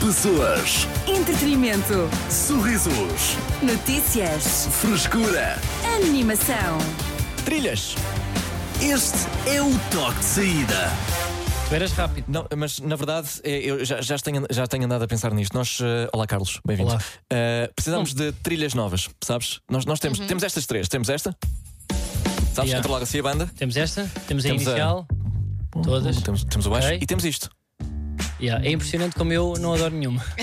Pessoas, Entretenimento. sorrisos, Notícias. frescura. Animação. Trilhas. Este é o toque de saída. Tu eras rápido. Não, mas na verdade é, eu já, já, tenho, já tenho andado a pensar nisto. Nós, eh, olá Carlos, bem-vindo. Olá. Eh, precisamos de trilhas novas, sabes? Nós, nós temos, temos estas três. Temos esta, sabes? Yeah. Entra logo assim a banda. Temos esta, temos a Temos a- inicial, todas. Temos, temos o baixo Ok. e temos isto. Yeah, É impressionante como eu não adoro nenhuma.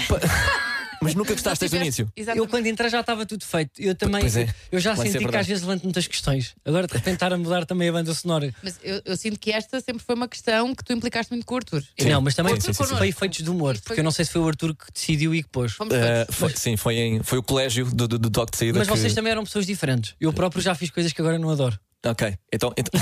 Mas nunca gostaste desde o início. Eu quando entrei já estava tudo feito. Eu também, Pois é. eu já Vai ser senti que verdade. às vezes levanto muitas questões. Agora de repente estar a mudar também a banda sonora. Mas eu, eu sinto que esta sempre foi uma questão que tu implicaste muito com o Arthur. Sim. Não, mas também Sim, sim, sim, sim. foi efeitos de humor, porque eu não sei se foi o Arthur que decidiu e que pôs. Fomos Eh, foi, sim, foi, em, foi o colégio do, do, do toque de saída. Mas que... vocês também eram pessoas diferentes. Eu próprio já fiz coisas que agora não adoro. Ok, então. então...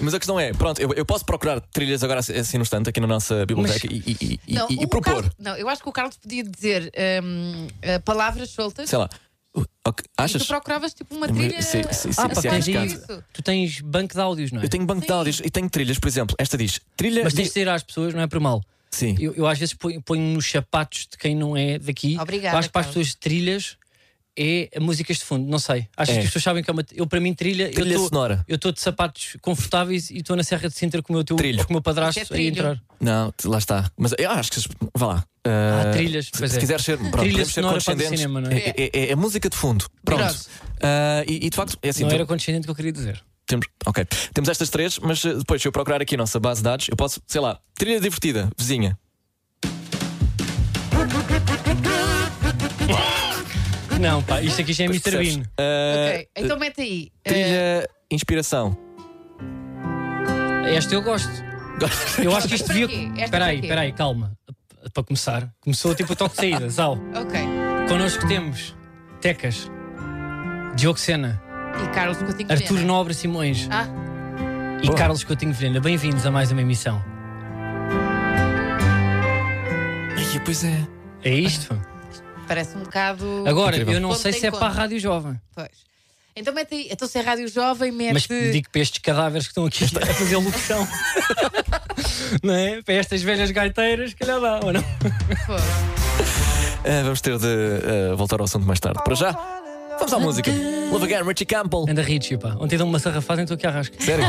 Mas a questão é: pronto, eu, eu posso procurar trilhas agora assim assim no instante, aqui na nossa biblioteca e, e- e- Não, e- e propor. Carlos- não, eu acho que o Carlos podia dizer hum, eh, palavras soltas Sei lá. uh, ok, e Achas? tu procuravas tipo uma Sim, trilha. sim, sim, Ah, pá, sim, tens arriscado. Tu tens banco de áudios, não é? Eu tenho banco de áudios e tenho trilhas, por exemplo. Esta diz: trilha. Mas tens de dizer às pessoas, não é por mal. Sim. Eu, eu às vezes ponho, ponho nos sapatos de quem não é daqui. Obrigada, Eu acho que para as pessoas de trilhas é músicas de fundo, não sei. Acho É. que as pessoas sabem que é uma. Eu, para mim, trilha. Trilha eu tô- sonora. Eu estou de sapatos confortáveis e estou na Serra de Sintra com o meu, teu, Trilho. com o meu padrasto é a entrar. Não, lá está. Mas eu acho que. Vá lá. Ah, Uh, trilhas, Se, pois se é. quiseres ser. Pronto, Trilha podemos ser sonora para o cinema, não é? É, é- é música de fundo. Pronto. Uh, e, e de facto, é assim. não tu- era condescendente que eu queria dizer. Temos, ok. Temos estas três, mas uh, depois, se eu procurar aqui a nossa base de dados, eu posso, sei lá, trilha divertida, vizinha. Não, pá, isto aqui já é Mr. Bean. Uh, Ok, então mete aí. Trilha inspiração. Esta eu gosto. Eu acho que isto devia. Espera aí, espera aí, calma. Para começar, começou tipo o toque de saída. Zal. ok. Connosco temos Tecas, Diogo Sena, E Carlos Coutinho Arthur Vilhena. Nobre Simões Ah, e Boa. Carlos Coutinho Vilhena. Bem-vindos a mais uma emissão. Ai, pois é. É isto? Parece um bocado. Agora, Incrível. eu não Ponto sei se é conta. para a Rádio Jovem, Pois. Então mete aí. Então se é Rádio Jovem, mete. mas digo para estes cadáveres que estão aqui a fazer locução. não é? Para estas velhas gaiteiras, que calhar dá, ou não? Uh, vamos ter de uh, voltar ao assunto mais tarde. Para já, vamos à música. Love Again, Richie Campbell. Anda Richie, pá. Ontem deu-me uma sarrafada, então aqui arrasca. Sério?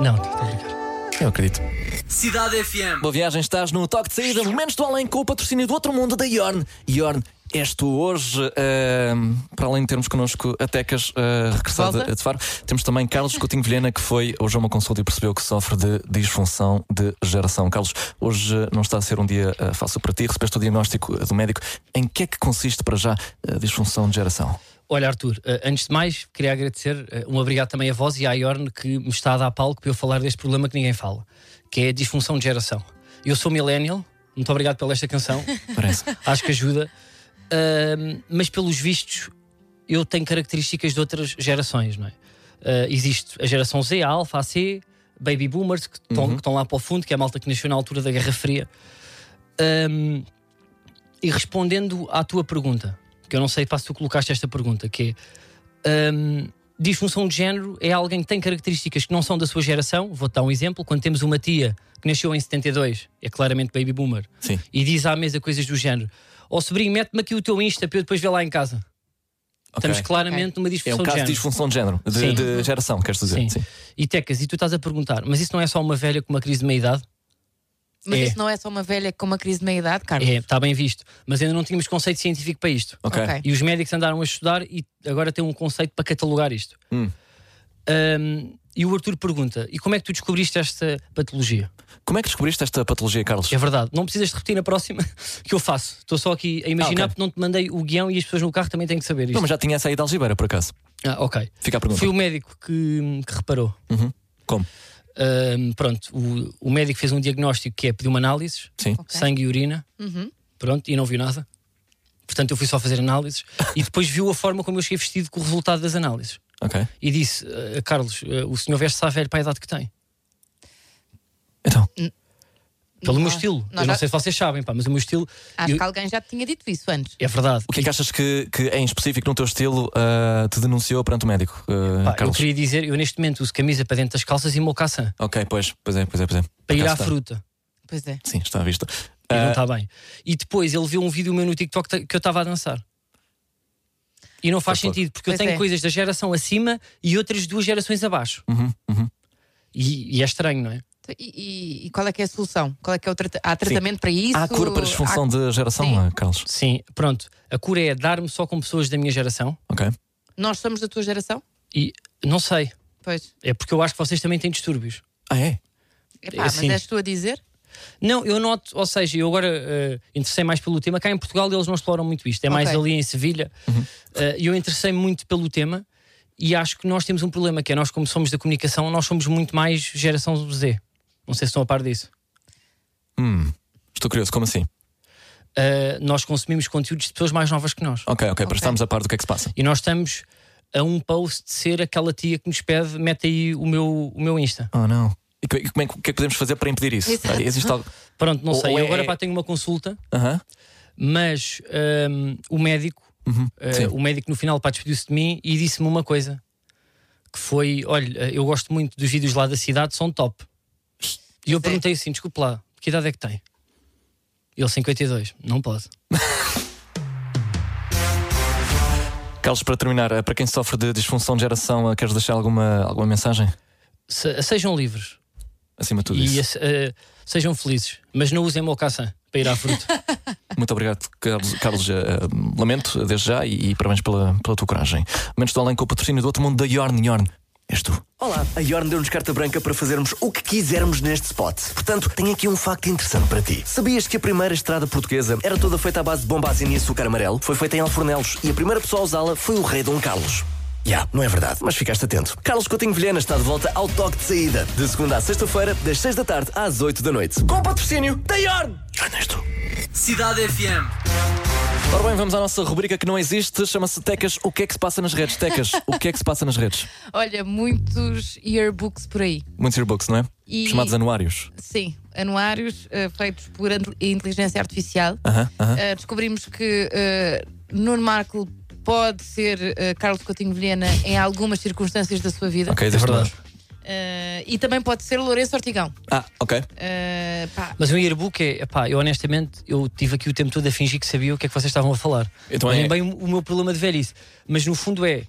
Não, estou a brincar. Eu acredito. Cidade FM. Boa viagem, estás no toque de saída, momentos do além com o patrocínio do outro mundo da Yorn. Yorn, és tu hoje, ahm, para além de termos connosco a Tecas uh, regressada Volta. de Faro, temos também Carlos Coutinho Vilhena, que foi hoje a uma consulta e percebeu que sofre de disfunção de geração. Carlos, hoje uh, não está a ser um dia uh, fácil para ti, recebeste o diagnóstico uh, do médico. Em que é que consiste para já a disfunção de geração? Olha, Arthur, eh, antes de mais, queria agradecer eh, um obrigado também a vós e à Iorn que me está a dar palco para eu falar deste problema que ninguém fala, que é a disfunção de geração. Eu sou millennial, muito obrigado pela esta canção, Parece. acho que ajuda, Ahm, mas pelos vistos eu tenho características de outras gerações, não é? Ah, existe a geração Z, a Alpha, a C, Baby Boomers, que estão, estão lá para o fundo, que é a malta que nasceu na altura da Guerra Fria. Ahm, e respondendo à tua pergunta, que eu não sei se tu colocaste esta pergunta, que é hum, disfunção de género é alguém que tem características que não são da sua geração. Vou-te dar um exemplo. Quando temos uma tia que nasceu em 72, é claramente baby boomer, Sim. e diz à mesa coisas do género: Ó sobrinho, mete-me aqui o teu Insta para eu depois ver lá em casa. Estamos Ok. claramente numa É disfunção um caso de de disfunção de género, de, Sim. de geração, queres dizer? Sim. E Tecas, e tu estás a perguntar, mas isso não é só uma velha com uma crise de meia-idade? Mas É. isso não é só uma velha com uma crise de meia-idade, Carlos? É, está bem visto. Mas ainda não tínhamos conceito científico para isto. Ok. Ok. E os médicos andaram a estudar e agora têm um conceito para catalogar isto. Hum. Um, e o Arthur pergunta: e como é que tu descobriste esta patologia? Como é que descobriste esta patologia, Carlos? É verdade, não precisas de repetir na próxima que eu faço. Estou só aqui a imaginar Ah, ok. porque não te mandei o guião e as pessoas no carro também têm que saber isto. Não, mas já tinha essa aí de Algibeira, por acaso. Ah, ok. Fica a pergunta. Foi o médico que, que reparou. Uhum. Como? Um, pronto, o, o médico fez um diagnóstico que é pediu uma análises, Sim. sangue e urina, Uhum. pronto, e não viu nada. Portanto, eu fui só fazer análises e depois viu a forma como eu cheguei vestido com o resultado das análises. Ok. E disse: "Ah, Carlos, ah, o senhor veste-se à velha para a idade que tem. Então. Pelo meu estilo. nós eu não já- sei se vocês sabem, pá, mas o meu estilo. Acho eu- que alguém já te tinha dito isso antes. É verdade. O que é que achas que, que em específico no teu estilo ah, te denunciou perante o médico, ah, Pá, eu queria dizer, eu neste momento uso camisa para dentro das calças e mocassin Ok, pois, pois é, pois é, pois é. para ir à está. fruta. Pois é. Sim, está à vista. E não Ah, está bem. E depois ele viu um vídeo meu no TikTok que eu estava a dançar. E não faz sentido, porque eu Pois tenho é. coisas da geração acima e outras duas gerações abaixo. uhum, uhum. E, e é estranho, não é? Então, E, e- e qual é que é a solução? Qual é que é o trata- Há tratamento para isso? Há cura para disfunção Há- de geração, Sim. ah, Carlos? Sim, pronto. A cura é dar-me só com pessoas da minha geração Ok. Nós somos da tua geração? e não sei. Pois. É porque eu acho que vocês também têm distúrbios. Ah, é? Epá, É mas assim. és tu a dizer? Não, eu noto, ou seja, eu agora eh, interessei mais pelo tema. Cá em Portugal eles não exploram muito isto, é mais Ok. ali em Sevilha. E eu interessei muito pelo tema e acho que nós temos um problema que é nós, como somos da comunicação, nós somos muito mais geração Z. Não sei se estão a par disso. Hum, estou curioso, como assim? Eh, nós consumimos conteúdos de pessoas mais novas que nós. Ok, ok, para estarmos a par do que é que se passa. E nós estamos a um post de ser aquela tia que nos pede, mete aí o meu, o meu Insta. Oh, não. E co- como é, que- o que é que podemos fazer para impedir isso? Exato. Existe algo. Pronto, não Ou- sei. ou Eu é- agora pá, tenho uma consulta, Aham. mas ehm, o médico Uhum. Uh, Sim. o médico no final despediu-se de mim e disse-me uma coisa que foi: olha, eu gosto muito dos vídeos lá da cidade, são top. E eu perguntei assim: desculpe lá, que idade é que tem? Ele 52, não pode. Carlos, para terminar, eh, para quem sofre de disfunção de geração, eh, queres deixar alguma, alguma mensagem? Se- sejam livres Acima de tudo e isso. uh, sejam felizes, mas não usem mocassin para ir à fruta. Muito obrigado, Carlos. Carlos eh, lamento desde já e, e parabéns pela, pela tua coragem. Momentos do além com o patrocínio do outro mundo da Yorn. Yorn, és tu. Olá, a Yorn deu-nos carta branca para fazermos o que quisermos neste spot. Portanto, tenho aqui um facto interessante para ti. Sabias que a primeira estrada portuguesa era toda feita à base de bombazina e açúcar amarelo? Foi feita em Alfornelos e a primeira pessoa a usá-la foi o rei Dom Carlos. Já, não é verdade, mas ficaste atento. Carlos Coutinho Vilhena está de volta ao toque de saída, de segunda à sexta-feira, das 6 da tarde às 8 da noite. Com o patrocínio da Yorn! Tu. Cidade FM. Ora bem, vamos à nossa rubrica que não existe, chama-se Tecas. O que é que se passa nas redes? Tecas, o que é que se passa nas redes? Olha, muitos yearbooks por aí. Muitos yearbooks, não é? E- Chamados anuários. Sim, anuários eh, feitos por inteligência artificial. Aham, aham. Eh, descobrimos que eh, Nuno Marco pode ser eh, Carlos Coutinho Vilhena em algumas circunstâncias da sua vida. Ok, deixa verdade. Eh, e também pode ser Lourenço Ortigão. Ah, ok. Pá, Mas o yearbook é, epá, eu honestamente, eu tive aqui o tempo todo a fingir que sabia o que é que vocês estavam a falar. Então Olhem é- bem o, o meu problema de velhice. Mas no fundo é,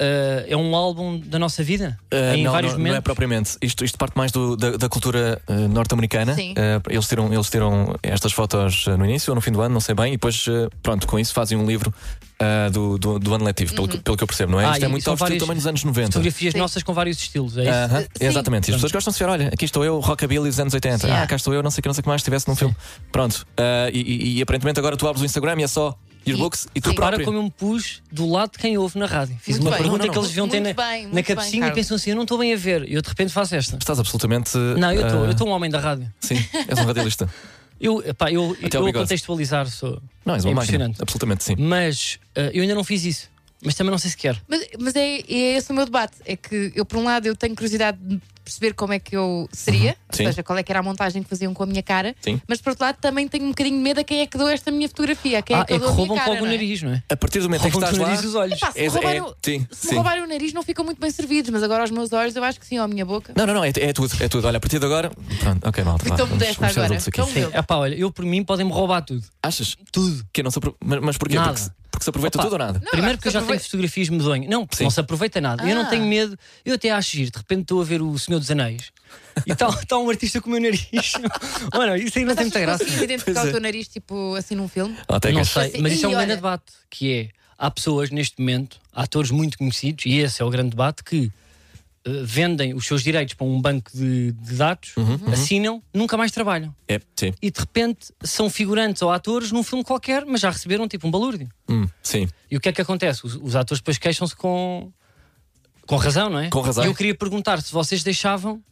uh, é um álbum da nossa vida, Uh, em não, vários não, não é momentos. propriamente. Isto, isto parte mais do- da, da cultura uh, norte-americana. Sim. Uh, eles, tiram, eles tiram estas fotos no início ou no fim do ano, não sei bem, e depois, uh, pronto, com isso fazem um livro uh, do, do, do ano letivo, pelo, que- pelo que eu percebo, não é? Ah, isto é muito ao também nos anos 90. Fotografias Sim. nossas com vários estilos, é isso? Sim. Exatamente. E as pessoas gostam de ver, olha, aqui estou eu, Rockabilly dos anos 80. Sim. Ah, cá estou eu, não sei o que, não sei o que mais, estivesse num filme. Pronto. Uh, e, e- e aparentemente agora tu abres o Instagram e é só e, tu sim. Para próprio. como eu me pus do lado de quem ouve na rádio. Fiz Muito uma bem. pergunta Não, não, que eles deviam ter na, bem, na bem, cabecinha e pensam assim: eu não estou bem a ver. E eu de repente faço esta. Estás absolutamente. Não, eu estou, uh, eu estou um homem da rádio. Sim, és um radialista. Eu, epá, eu, Até eu contextualizar sou. Não, és é uma máquina. impressionante. Absolutamente, sim. Mas uh, eu ainda não fiz isso. Mas também não sei se quero. Mas, mas é, é esse o meu debate. É que eu, por um lado, eu tenho curiosidade de perceber como é que eu seria, ou Sim. seja, qual é que era a montagem que faziam com a minha cara, Sim. mas por outro lado também tenho um bocadinho de medo a quem é que dou esta minha fotografia, a quem ah, é que eu é que dou a minha roubam-te cara, logo o não é? nariz, não é? A partir do momento em que Roubam-te estás o lá. nariz e os olhos. Epá, se, É- me roubarem, é- o- sim, se me sim. roubarem o nariz não ficam muito bem servidos, mas agora aos meus olhos eu acho que sim, ou a minha boca. Não, não, não, é, é tudo, é tudo. Olha, a partir de agora. Pronto, ok, malta. Fui vá, tão vamos- modesta vamos ser agora, adultos aqui. tão Sim, humilde. epá, olha, eu por mim podem-me roubar tudo. Achas? Tudo. Que não se apro... mas, mas porquê? Nada. Porque, se- porque se aproveita Opa. tudo ou nada? Não, Primeiro acho que eu já tenho fotografias medonhas. Não, porque Sim. não se aproveita nada. Eu não Ah. tenho medo. Eu até acho giro. De repente estou a ver o Senhor dos Anéis e está tá um artista com o meu nariz. Mano, isso aí não Mas tem muita graça. consegues identificar Pois o é. teu nariz tipo assim num filme? Ah, tem Não sei, Assim, mas isso é um grande debate. Que é, há pessoas neste momento, atores muito conhecidos, e esse é o grande debate, que eh, vendem os seus direitos para um banco de, de dados, Uhum, assinam, nunca mais trabalham. É, sim. E de repente são figurantes ou atores num filme qualquer, mas já receberam tipo um balúrdio. Hum, sim. E o que é que acontece? Os, os atores depois queixam-se com, com razão, não é? Com razão. E eu queria perguntar se vocês deixavam,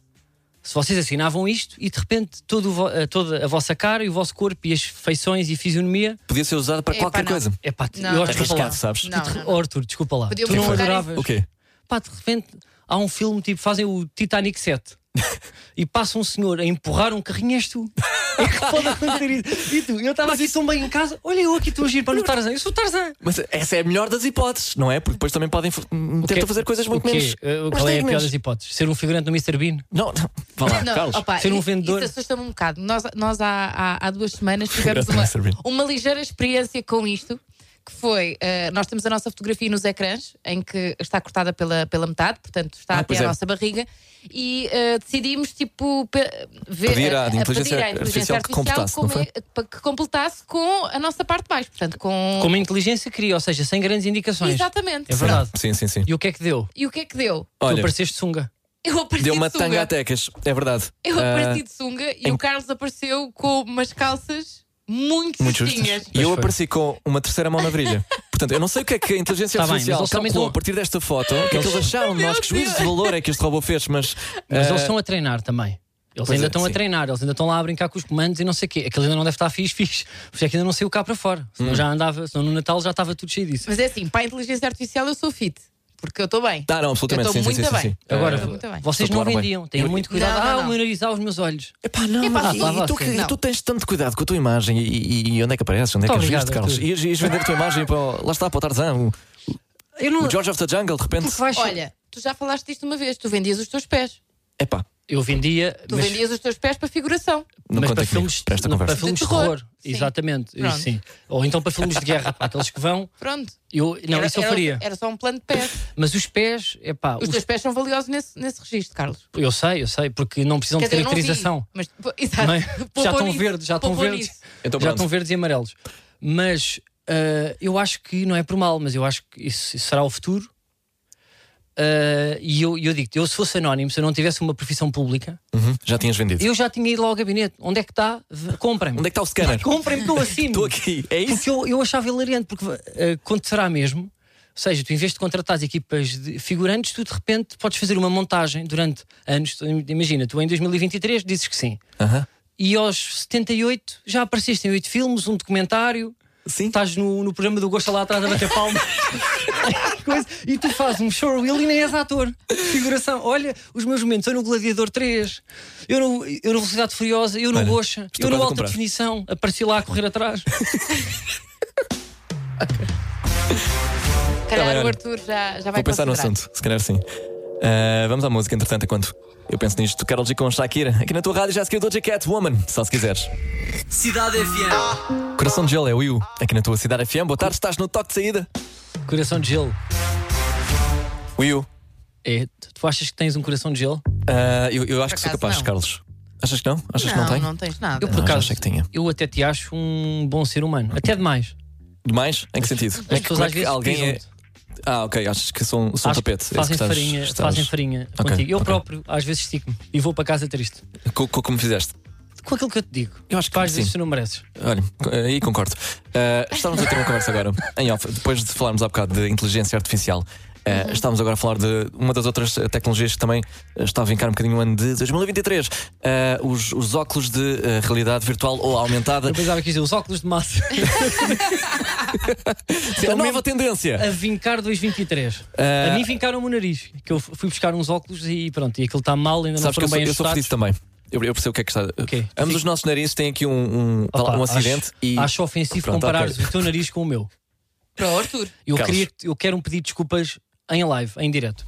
se vocês assinavam isto e de repente todo eh, toda a vossa cara e o vosso corpo e as feições e fisionomia. Podia ser usado para Epá, qualquer não. coisa. É pá, Não, eu não, acho que Arriscado, lá. sabes? Não, Tu- não, Oh, Arthur, desculpa lá. Podiam tu não adoravas. O quê? Pá, de repente há um filme tipo, fazem o Titanic 7 e passa um senhor a empurrar um carrinho, és tu. É que pode acontecer isso. E tu, eu estava aqui tão bem em casa, olha eu aqui estou a agir para no Tarzan. Eu sou o Tarzan. Mas essa é a melhor das hipóteses, não é? Porque depois também podem f- tentar fazer coisas muito o menos. Mais Qual é a pior das hipóteses? Ser um figurante no Mr. Bean? Não, não. Vá lá, Não, Carlos. opa, ser um vendedor. Isso assusta-me um bocado. Nós, nós há, há, há duas semanas tivemos uma, uma ligeira experiência com isto. Que foi, eh, nós temos a nossa fotografia nos ecrãs, em que está cortada pela, pela metade, portanto está Ah, até a é. nossa barriga, e eh, decidimos, tipo, ver, Pedir à a- a inteligência artificial que completasse, como é- que completasse com a nossa parte de baixo, portanto, com. Como a inteligência queria, ou seja, sem grandes indicações. Exatamente. É verdade. Sim, sim, sim. E o que é que deu? E o que é que deu? Tu Olha, apareceste sunga. Eu apareci deu uma de sunga. tanga a tecas, é verdade. Eu Ah, apareci de sunga e em- o Carlos apareceu com umas calças muito, Muito justinhas. justas. E eu apareci com uma terceira mão na virilha. Portanto, eu não sei o que é que a inteligência Tá bem, artificial mas eles também calculou estão- a partir desta foto, o que é que eles acharam de nós, que juízo de valor é que este robô fez, mas. Mas ah, eles estão a treinar também. Eles Pois ainda é, estão sim. a treinar, eles ainda estão lá a brincar com os comandos e não sei o quê. Aquilo ainda não deve estar fixe, fixe. Porque é que ainda não saiu cá para fora. Hum. Senão já andava, senão no Natal já estava tudo cheio disso. Mas é assim, para a inteligência artificial eu sou fit. Porque eu estou bem. Tá, não, absolutamente. Eu estou muito sim, sim, bem. sim. Agora, Estou muito bem. vocês não vendiam, tenham Eu- muito cuidado. Não, não, ah, não. o meu nariz aos meus olhos. Epá, não, Epá, sim. e, tu, que- Não. tu tens tanto cuidado com a tua imagem e, e- e onde é que apareces? Onde é que as viste, Carlos? Arthur. Ias, ias vender a tua imagem para o, lá está, para o Tarzan, o, Eu não. o George of the Jungle, de repente. Olha, tu já falaste disto uma vez, tu vendias os teus pés. Epá, Eu vendia. Tu mas, vendias os teus pés para figuração. não mas para filmes, não, para filmes de terror. terror. Sim. Exatamente. Pronto. Sim. Ou então para filmes de guerra, para aqueles que vão. Pronto. Eu, não, era, isso eu era- faria. Era só um plano de pés. Mas os pés, é pá, Os teus pés são valiosos nesse, nesse registro, Carlos. eu sei, eu sei, porque não precisam Quer de vi, caracterização. mas, exato. Não é? Já estão verdes, já estão verdes. Então, já estão verdes e amarelos. Mas ah, eu acho que não é por mal, mas eu acho que isso, isso será o futuro. Ah, e eu, eu digo eu se fosse anónimo, se eu não tivesse uma profissão pública, Uhum, já tinhas vendido. eu já tinha ido lá ao gabinete. Onde é que está? Comprem-me. Onde é que está o scanner? Comprem-me que eu assino. Estou aqui, é isso? Porque eu, eu achava hilariante, porque uh, será mesmo, ou seja, tu em vez de contratar equipas de figurantes, tu de repente podes fazer uma montagem durante anos. Tu, imagina, tu em 2023 dizes que sim. Aham. E aos 78 já apareceste em oito filmes, um documentário, Sim. estás no, no programa do Gosta lá atrás a bater palmas. Coisa, e tu fazes um showreel e nem és ator. Figuração. Olha, os meus momentos, eu no Gladiador 3, eu no, eu no Velocidade Furiosa, eu no Olha, Gocha, estou eu no Alta comprar. Definição, apareci lá a correr atrás. Calhar bem, o. Arthur já, já vai Vou pensar no assunto, se calhar sim. Ah, vamos à música, entretanto, enquanto eu penso nisto. Carol G com Shakira, aqui na tua rádio já seguiu Doja Cat Woman, só se quiseres. Cidade FM. Coração de Gelo é o Will, aqui na tua cidade FM. Boa tarde, estás no toque de saída. Coração de gelo. Will, É, tu, achas que tens um coração de gelo? ah, eu, eu acho que sou capaz, não. Carlos. Achas que não? Achas que Não, não tem? não tens nada. Eu, por Não, acaso, que tinha. eu até te acho um bom ser humano. Até demais. Demais? Em que sentido? As pessoas às vezes alguém é. Ah, ok, achas que um- sou um Acho tapete. é isso Fazem estás- farinha, estás- fazem farinha Ok, contigo. Eu ok. próprio, às vezes, estico-me e vou para casa triste. Co- co- Como fizeste? Com aquilo que eu te digo. Eu acho que às vezes tu não mereces. Olha, aí concordo. Uh, estávamos a ter uma conversa agora, em off, depois de falarmos há bocado de inteligência artificial. Uh, Estávamos agora a falar de uma das outras eh, tecnologias que também eh, está a vincar um bocadinho o ano de 2023. Uh, os, os óculos de eh, realidade virtual ou aumentada. Eu pensava que ia dizer os óculos de massa a nova tendência. a vincar 2023. Ah. A mim vincaram o nariz. Que eu fui buscar uns óculos e pronto, e aquilo está mal, ainda não Sabes que eu foram sou, bem eu sou fedido também. Eu, eu percebo o que é que está. quê? Ambos Sim. os nossos narizes têm aqui um, um, Opa, um acidente acho, e. acho ofensivo Pronto, comparares ok. o teu nariz com o meu. Para o Arthur. Eu, Carlos. queria, que- eu quero um pedido de desculpas em live, em direto.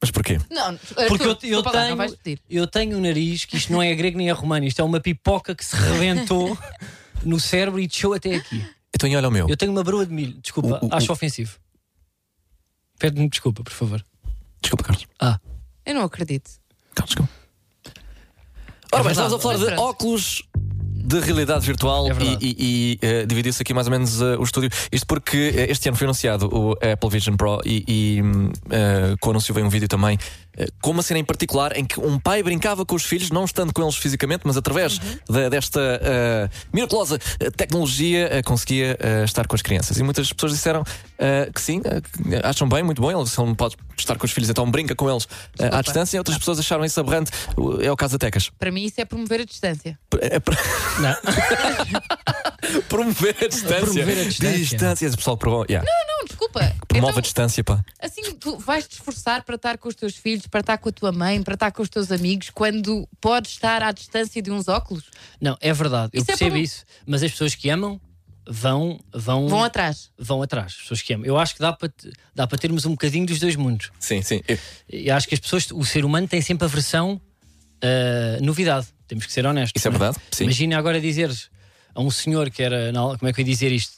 Mas porquê? Não, Porque eu, eu desculpa lá, não tenho, eu tenho um nariz que isto não é grego nem é romano, isto é uma pipoca que se rebentou no cérebro e desceu até aqui. Então, olha o meu. Eu tenho uma broa de milho, desculpa, O- o- acho ofensivo. Pede-me desculpa, por favor. Desculpa, Carlos. Ah, Eu não acredito. Carlos, desculpa. Ora bem, verdade, estamos a falar de pronto. óculos de realidade virtual É e, e- e, eh, dividiu-se aqui mais ou menos eh, o estúdio. Isto porque eh, este ano foi anunciado o Apple Vision Pro e, e hum, com o anúncio veio um vídeo também com uma cena em particular em que um pai brincava com os filhos, não estando com eles fisicamente, mas através Uhum. da- desta eh, miraculosa tecnologia eh, conseguia eh, estar com as crianças. E muitas pessoas disseram que sim, acham bem, muito bom. Ele, se ele não pode estar com os filhos, então brinca com eles à distância. Outras pessoas acharam isso aberrante. É o caso da Tecas. Para mim, isso é promover a distância. É não. promover a distância. Promover a distância. Distância, esse pessoal provou. Yeah. Não, desculpa. Promove Então- a distância, pá. Assim, tu vais te esforçar para estar com os teus filhos, para estar com a tua mãe, para estar com os teus amigos, quando podes estar à distância de uns óculos? Não, é verdade, eu Isso é percebo para- isso, mas as pessoas que amam vão, vão, Vão atrás. vão atrás. As pessoas que amam. Eu acho que dá para, dá para termos um bocadinho dos dois mundos. Sim, sim. Eu- E acho que as pessoas, o ser humano tem sempre a versão novidade. Temos que ser honestos. Isso é não verdade, sim. Imagina agora dizeres a um senhor que era, na- como é que eu ia dizer isto?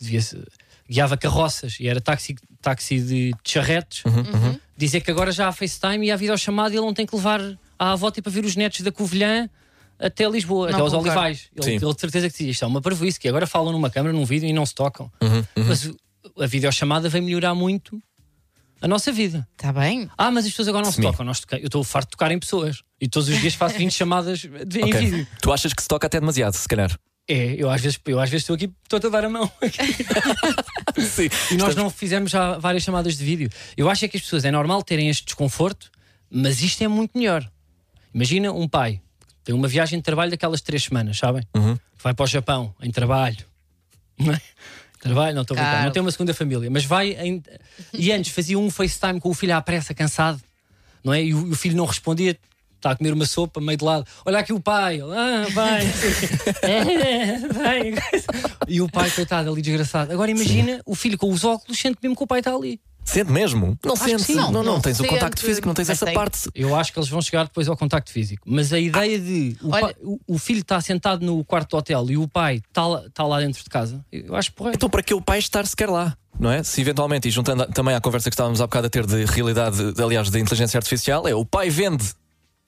Guiava carroças e era táxi, táxi de, de charretes, Uhum, dizer que agora já há FaceTime e há videochamada e ele não tem que levar à avó para ver os netos da Covilhã até Lisboa, Não até aos. Olivais. Ele, ele de certeza que dizia isto é uma parvoíce, que agora falam numa câmara, num vídeo e não se tocam. Uhum, Mas o- a videochamada vem melhorar muito a nossa vida. Está Tá bem? Ah, mas as pessoas agora não se Sim. tocam. Nós toca- Eu estou farto de tocar em pessoas e todos os dias faço 20 chamadas de- em Ok. vídeo. Tu achas que se toca até demasiado, se calhar? É, eu às vezes eu às vezes estou aqui, estou a dar a mão. Sim. E nós não fizemos já várias chamadas de vídeo. Eu acho é que as pessoas é normal terem este desconforto, mas isto é muito melhor. Imagina um pai tem uma viagem de trabalho daquelas três semanas, sabem? Uhum. Vai para o Japão em trabalho. Não é? Trabalho, não estou a brincar, não tem uma segunda família, mas vai em... e antes fazia um FaceTime com o filho à pressa, cansado, não é? E o, o filho não respondia, está a comer uma sopa meio de lado. Olha aqui o pai, Ele, ah. É, vai. E o pai, coitado, ali desgraçado. Agora imagina o filho com os óculos, sente mesmo que o pai está ali. Sente mesmo? Não sente. sim. Não, não, Não tens o sente, contacto físico, não tens mas essa tem- parte. Eu acho que eles vão chegar depois ao contacto físico. Mas a ideia de o, Olha- pai- o- o filho está sentado no quarto do hotel e o pai está lá, está lá dentro de casa, eu acho porra. Então, para que o pai estar sequer lá? Não é? Se eventualmente, e juntando também à conversa que estávamos há bocado a ter de realidade, de- aliás, de inteligência artificial, é o pai vende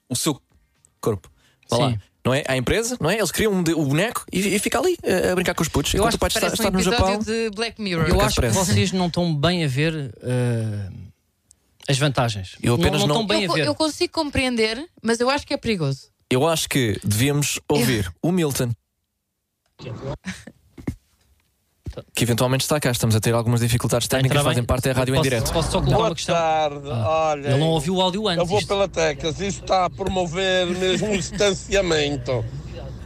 o seu corpo. Vá lá. Não é? À empresa, não é? Eles criam um de- o boneco e, e fica ali eh, a, brincar com os putos. Eu acho o pai que está, está um no Japão. de Black Mirror. Eu acho que vocês não estão bem a ver eh, as vantagens. Eu apenas não, não- estão bem eu, a ver. eu consigo compreender, mas eu acho que é perigoso. Eu acho que devíamos ouvir o Milton. Que eventualmente está cá. Estamos a ter algumas dificuldades a técnicas, fazem parte da rádio em direto. Posso só colocar uma Boa questão? tarde, olha. Ele não ouviu o áudio antes. Eu vou isto- pela teclas, isto está a promover mesmo um distanciamento.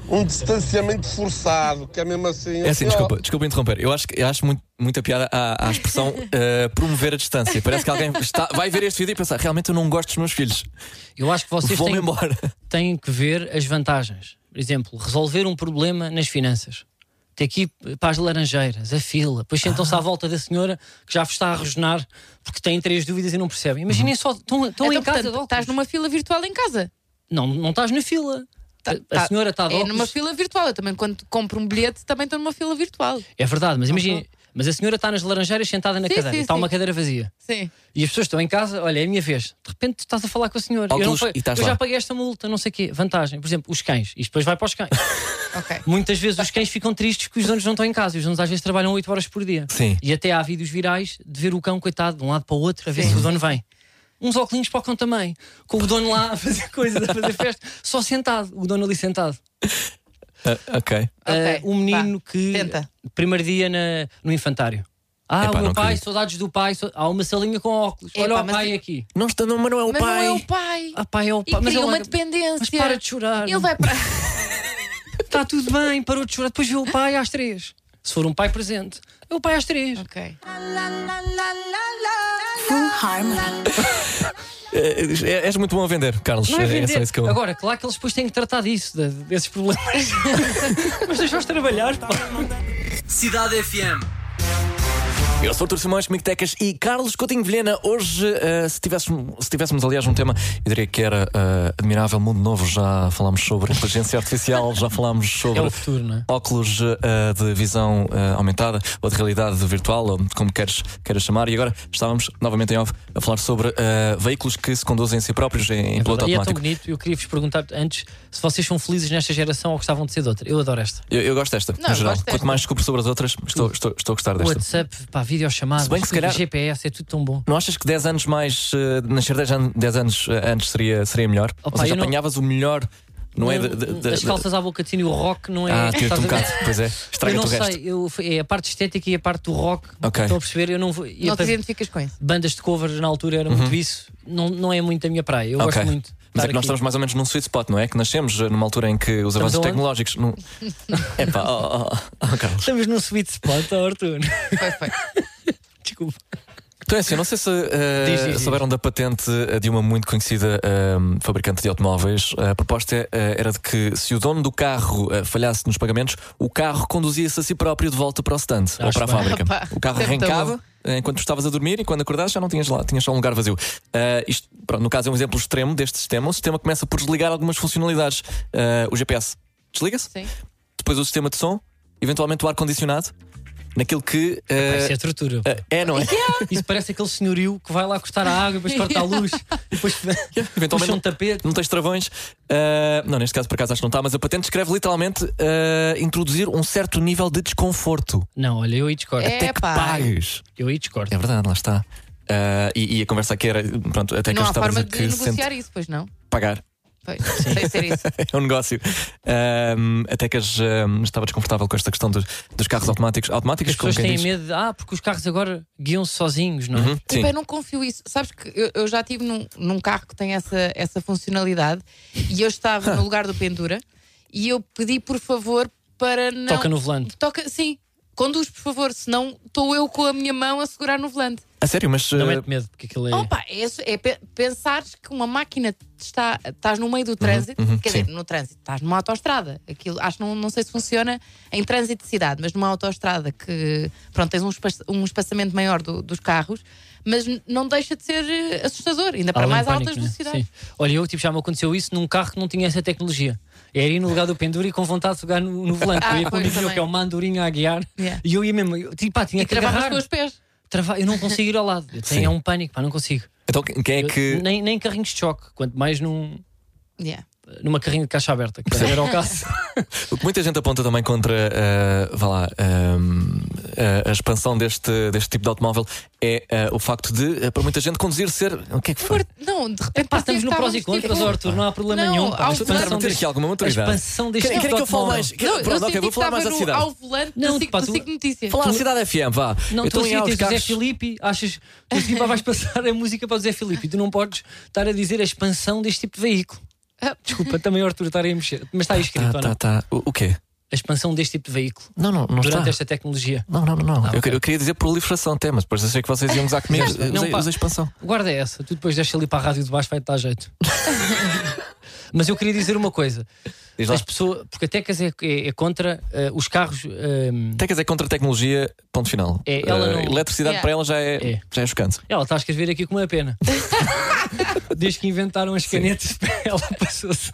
Um distanciamento forçado, que é mesmo assim. É assim, ó, desculpa, desculpa interromper. Eu acho, eu acho muito, muita piada à, à expressão eh, promover a distância. Parece que alguém está, vai ver este vídeo e pensar: realmente eu não gosto dos meus filhos. Eu acho que vocês têm, embora. têm que ver as vantagens. Por exemplo, resolver um problema nas finanças. Ter que ir para as laranjeiras, a fila, depois sentam-se à volta da senhora que já vos está a rosnar porque têm três dúvidas e não percebem. Imaginem só, estão, estão então, em casa. portanto, estás numa fila virtual em casa. Não, não estás na fila. Tá- a, tá- senhora está de É óculos. numa fila virtual. Eu também, quando compro um bilhete, também estou numa fila virtual. É verdade, mas imagina, mas a senhora está nas laranjeiras sentada na Sim, cadeira, sim, está sim. uma cadeira vazia. Sim. E as pessoas estão em casa, olha, é a minha vez. De repente tu estás a falar com a senhora. Eu, não Óculos pa- e estás eu já paguei esta multa, não sei o quê. Vantagem, por exemplo, os cães. Isto depois vai para os cães. Ok. Muitas vezes os cães ficam tristes que os donos não estão em casa. E os donos às vezes trabalham 8 horas por dia. Sim. E até há vídeos virais de ver o cão, coitado, de um lado para o outro, a ver Sim. se o dono vem. Uns óculos para o cão também. Com o dono lá a fazer coisas, a fazer festa, só sentado. O dono ali sentado. Ah, ok. Ah, Ok, um menino vá, que. tenta. Primeiro dia na- no infantário. Ah, Epá, o meu pai, acredito. saudades do pai. so- Há uma salinha com óculos. Epá, Olha o pai e- aqui. Não está, não, mas não é o Mas pai. não é o pai. Ah, pai é o E pai. Mas cria ele uma dependência. Mas para de chorar. Ele vai para. Está tudo bem, parou de chorar. Depois vê o pai às três. Se for um pai presente, é o pai às três. Ok. Full Harmony. Eh, és muito bom a vender, Carlos. Não é Eh, vender. que eu... Agora, claro que eles depois têm que tratar disso, de- desses problemas. Mas deixa-os trabalhar. Cidade FM. Eu sou o Artur Simões, comigo Tecas e Carlos Coutinho Vilhena. Hoje, eh, se, tivéssemos, se tivéssemos, aliás, um tema, eu diria que era eh, Admirável Mundo Novo. Já falámos sobre inteligência artificial, já falámos sobre É futuro, é? óculos eh, de visão aumentada ou de realidade virtual, ou como queres, queres chamar. E agora estávamos novamente em off a falar sobre veículos que se conduzem a si próprios em, em piloto E é tão automático. bonito. Eu queria vos perguntar antes se vocês são felizes nesta geração ou gostavam de ser de outra. Eu adoro esta. Eu, eu gosto desta, Não, no geral. gosto desta. Quanto mais descubro sobre as outras, estou, estou, estou a gostar desta. WhatsApp, pá, videochamadas, Se bem que se calhar- GPS, é tudo tão bom. Não achas que 10 anos mais. eh, nascer 10, an 10 anos eh, antes seria, seria melhor? Opa, Ou seja, eu não- apanhavas o melhor, não, é? de- de- de- As calças à boca de sino e o rock não é. Ah, tira-te estás um bocado. Pois é, Eu estraga-te não o resto. sei, eu, é a parte estética e a parte do rock. Ok. Estão a perceber? Eu não vou. Não te identificas com isso. bandas de cover na altura era muito isso. Não, não é muito a minha praia. Eu Uhum. Ok. gosto muito. Mas é que nós aqui. estamos mais ou menos num sweet spot, não é? Que nascemos eh, numa altura em que os avanços aonde? tecnológicos. Não... Epá, oh, oh, oh, Carlos. Estamos num sweet spot, ó, Arthur. Foi, foi. Desculpa. Então é assim, eu não sei se eh, Diz, diz, diz. souberam da patente eh, de uma muito conhecida eh, fabricante de automóveis. A proposta eh, era de que se o dono do carro falhasse nos pagamentos, o carro conduzia-se a si próprio de volta para o stand ou Acho para a bem. fábrica. Opa, o carro é arrancava. Eh, Enquanto tu estavas a dormir e quando acordaste já não tinhas lá, tinhas só um lugar vazio. Eh, isto, pronto, no caso, é um exemplo extremo deste sistema. O sistema começa por desligar algumas funcionalidades. Eh, o GPS desliga-se, depois o sistema de som, eventualmente o ar-condicionado, naquilo que. eh, Isso é tortura. eh, é, não é? Isso parece aquele senhorio que vai lá cortar a água, depois corta a luz, e depois puxa Eventualmente um tapete. não tens travões. Uh, não, neste caso por acaso acho que não está, mas a patente escreve literalmente uh, introduzir um certo nível de desconforto. Não, olha, eu aí discordo. É. Até que pá. pagues. Eu aí discordo. É verdade, lá está. Uh, e, e a conversa aqui era, pronto, até que Não eu há estava a forma dizer de que se negociar sente isso, pois não? pagar. Pois, ser isso. é um negócio. Um, até que as, um, estava desconfortável com esta questão dos, dos carros automáticos. Automáticos, As pessoas têm diz. medo de, ah, porque os carros agora guiam-se sozinhos, não é? Uhum, Tipo, eu não confio isso. Sabes que eu, eu já estive num, num carro que tem essa, essa funcionalidade e eu estava no lugar do pendura e eu pedi por favor para não. Toca no volante. Toca, sim. Conduz, por favor, senão estou eu com a minha mão a segurar no volante. A sério, mas. Não uh, mete medo, porque aquilo é. Opa, é, isso- é pensares que uma máquina está, estás no meio do trânsito, uhum, quer sim. dizer, no trânsito, estás numa autoestrada. Aquilo, acho que não, não sei se funciona em trânsito de cidade, mas numa autoestrada que pronto, tens um, um espaçamento maior do- dos carros, mas não deixa de ser eh, assustador, ainda para Além mais pânico, altas né? velocidades. Sim. Olha, eu tipo, já me aconteceu isso num carro que não tinha essa tecnologia. Era ir no lugar do pendura e com vontade de pegar no, no volante. Ah, eu ia com também. que é uma andorinha a guiar Yeah. e eu ia mesmo, eu, tipo, pá, tinha E que agarrar. com os pés. Trava- Eu não consigo ir ao lado. Eu tenho é um pânico, pá, não consigo. Então quem é Eu- que. nem, nem carrinhos de choque, quanto mais num, Yeah. Numa carrinha de caixa aberta, que era o caso. O que muita gente aponta também contra uh, vá lá, um, a, a expansão deste, deste tipo de automóvel é uh, o facto de, uh, para muita gente, conduzir ser. O que é que foi? Não, de repente Pá, estamos que no prós e contras, tipo, Arthur, não há problema Não, nenhum. Pá, a a tentar expansão deste- aqui alguma A maturidade. expansão deste Querem tipo de que eu fale mais? Não, Pronto, eu ok, vou que falar mais à cidade. ao volante Não, do SIC pá, do tu- SIC Notícias. Falar à cidade FM, vá. Não, tu assim tens o Zé carros. Filipe, achas tu vais passar a música para o Zé Filipe e tu não podes estar a dizer a expansão deste tipo de veículo. Ah. Desculpa, também o Arthur estar aí a mexer. Mas está aí escrito, Tá, ou não? tá, tá. O, o quê? A expansão deste tipo de veículo Não, não, não durante está. esta tecnologia. Não, não, não. não. Ah, eu, eu queria dizer proliferação até, mas depois achei que vocês iam gozar comigo. Não, Usei, pá. usei expansão. Guarda essa, tu depois deixa ali para a rádio de baixo, vai-te dar jeito. Mas eu queria dizer uma coisa: Diz lá. as pessoas, porque a Tecas é, é- é contra eh, os carros. ehm, Até quer dizer contra a tecnologia, ponto final. É, ela Uh, não- Eletricidade para ela já é, É. já é chocante. ela está a escrever aqui com uma pena. Desde que inventaram as canetas, ela passou-se.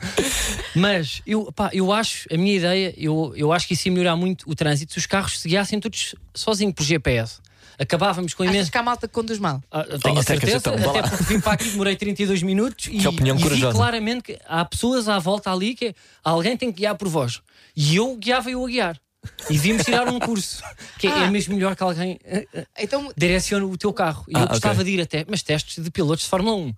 Mas eu, pá, eu acho, a minha ideia, eu, eu acho que isso ia melhorar muito o trânsito se os carros se guiassem todos sozinhos por GPS. Acabávamos com Achas imenso. que há malta que conduz mal? Ah, tenho Oh, a certeza, então, até porque vim para aqui, demorei 32 minutos e, opinião e vi claramente que há pessoas à volta ali que é, alguém tem que guiar por vós. E eu guiava eu a guiar. E vimos tirar um curso, que é, Ah. é mesmo melhor que alguém eh, eh, Então, direcione o teu carro. E Ah, eu gostava de ir até, mas testes de pilotos de Fórmula 1.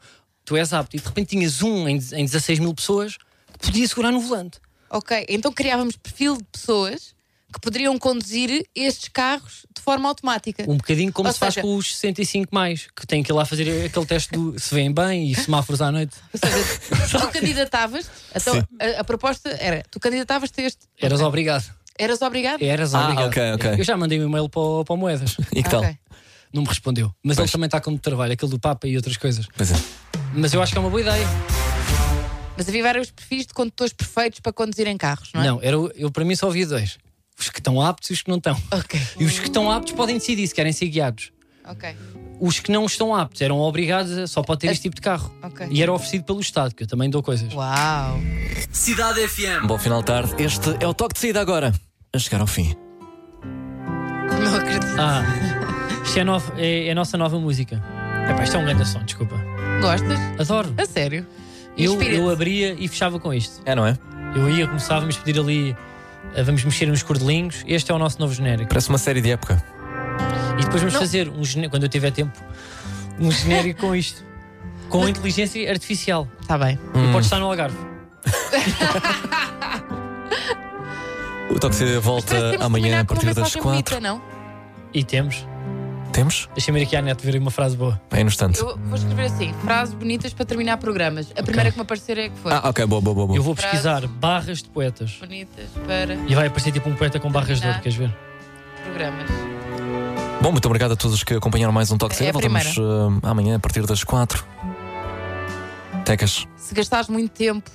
Tu és apto e de repente tinhas um em, em 16 mil pessoas que podia segurar no volante. ok, então criávamos perfil de pessoas que poderiam conduzir estes carros de forma automática. Um bocadinho como Ou se faz seja- com os 65 mais, que tem que ir lá fazer aquele teste do se vêm bem e semáforos à noite. Ou seja, tu candidatavas, então a, a proposta era: tu candidatavas-te a este. Eras obrigado. Eras obrigado? Eras Ah, obrigado. ok, ok. Eu já mandei um e-mail para, o- para o Moedas. E que tal? Ok. Não me respondeu. Mas Pois. ele também está com muito trabalho, aquele do Papa e outras coisas. Pois é. Mas eu acho que é uma boa ideia. Mas havia vários perfis de condutores perfeitos para conduzir em carros, não é? Não, era, o- eu para mim só havia dois: os que estão aptos e os que não estão. Ok, E os que estão aptos podem decidir se querem ser guiados. ok. Os que não estão aptos eram obrigados a só pode ter este tipo de carro. Ok. E era oferecido pelo Estado, que eu também dou coisas. Uau! Cidade FM. Bom final de tarde. Este é o toque de saída agora. A chegar ao fim. Não acredito. Ah, isto é, nova- é- é a nossa nova música. Epá, isto é um grande som, desculpa. Gostas? Adoro. A sério? Eu, eu abria e fechava com isto. É, não é? Eu ia, começávamos a pedir ali, vamos mexer nos cordelinhos. Este é o nosso novo genérico. Parece uma série de época. E depois vamos Não. fazer, um gene- quando eu tiver tempo, um genérico com isto. Com inteligência artificial. Está Tá bem. E pode estar no Algarve. O toque volta Parece que temos de amanhã a partir das mensagem quatro. bonita, não? E temos. Temos? Deixa-me ir aqui à net ver uma frase boa. É no instante. Eu vou escrever assim: frases bonitas para terminar programas. A primeira que me aparecer é que foi. Ah, ok, boa, boa, boa. boa. Eu vou pesquisar barras de poetas. Bonitas para E vai aparecer tipo um poeta com barras de ouro, queres ver? programas. Bom, muito obrigado a todos que acompanharam mais um Toque de É Voltamos eh, amanhã a partir das 4. Tecas. Se gastares muito tempo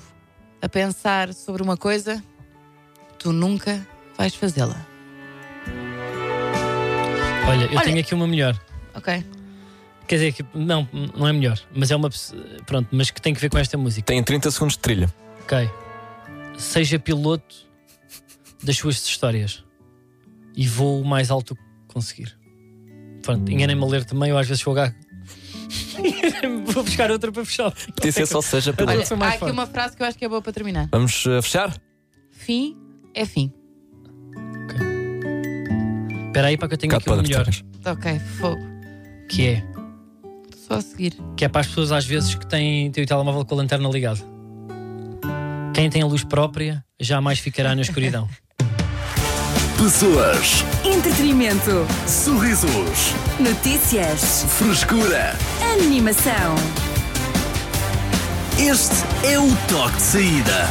a pensar sobre uma coisa, tu nunca vais fazê-la. Olha, eu Olha- tenho aqui uma melhor. Ok? Quer dizer, que não, não é melhor, mas é uma. pessoa- Pronto, mas que tem que ver com esta música. Tem 30 segundos de trilha. Ok. Seja piloto das suas histórias e vou o mais alto que conseguir. Pronto, enganei-me a ler também, eu às vezes vou gago. vou buscar outra para fechar. Podia ser só seja pelo. Olha, sou há aqui uma frase que eu acho que é boa para terminar. Vamos eh, fechar? Fim é fim. Espera aí para que eu tenho aqui uma para melhor. Ok, fogo. Que é, Só a seguir. que é para as pessoas às vezes que têm, têm o telemóvel com a lanterna ligada. Quem tem a luz própria jamais ficará na escuridão. Pessoas, Entretenimento. sorrisos, Notícias. frescura. Animação. Este é o toque de saída.